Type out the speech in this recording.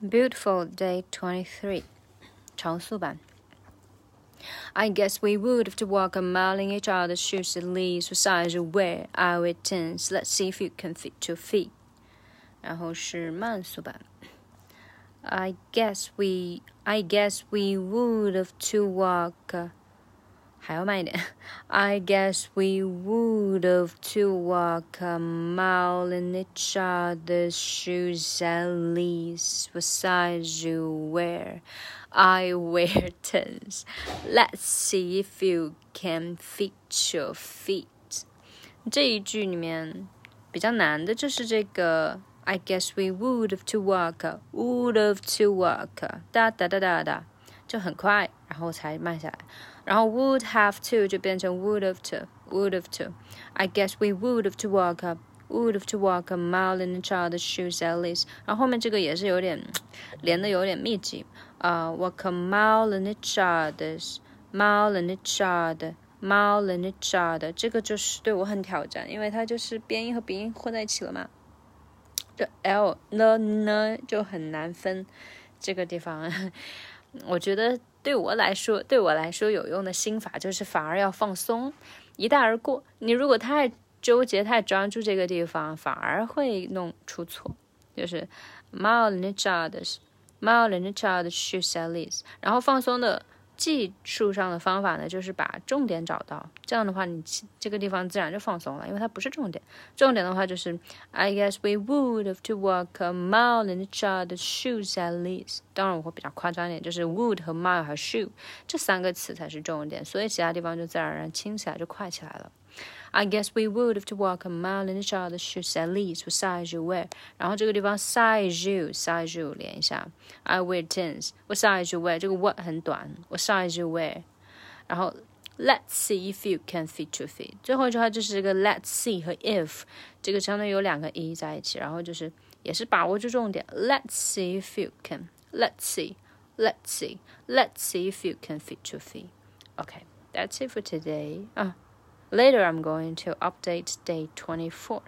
Beautiful Day 23, 长速版。I guess we would have to walk a mile in each other's shoes at least. What size you wear? I wear tens. Let's see if you can fit your feet. 然后是慢速版。I guess we, I guess we would have to walk. 还要慢一点。I guess we would have to walk a mile in each other's shoes at least. What size you wear? I wear tens. Let's see if you can fit your feet. 这一句里面比较难的就是这个。I guess we would have to walk, would have to walk，哒哒哒哒哒， 就很快，然后才慢下来。然后 would have to 就变成 would have to would have to。I guess we would have to walk up would have to walk a mile in each other's shoes at least。然后后面这个也是有点连的有点密集啊、，walk a mile in each other's mile in each other。mile in each other，这个就是对我很挑战，因为它就是边音和鼻音混在一起了嘛。这 l 呢呢就很难分，这个地方，我觉得对我来说，对我来说有用的心法就是反而要放松，一带而过。你如果太纠结、太专注这个地方，反而会弄出错。就是 mile in each other's mao lane chaos shoes elise 然后放松的。技术上的方法呢，就是把重点找到，这样的话，你这个地方自然就放松了，因为它不是重点。重点的话就是，I guess we would have to walk a mile in each other's shoes at least。当然我会比较夸张一点，就是 would 和 mile 和 shoe 这三个词才是重点，所以其他地方就自然而然轻起来就快起来了。I guess we would have to walk a mile in each other's shoes at least. What size you wear? 然后这个地方 size you size you 连一下。I wear tens. What size you wear? 这个 what 很短。What size you wear? 然后 Let's see if you can fit your feet。最后一句话就是这个 Let's see 和 if 这个相当于有两个 e 在一起，然后就是也是把握住重点。Let's see if you can. Let's see. Let's see. Let's see if you can fit your feet. Okay, that's it for today. 啊。 Later, I'm going to update day 24.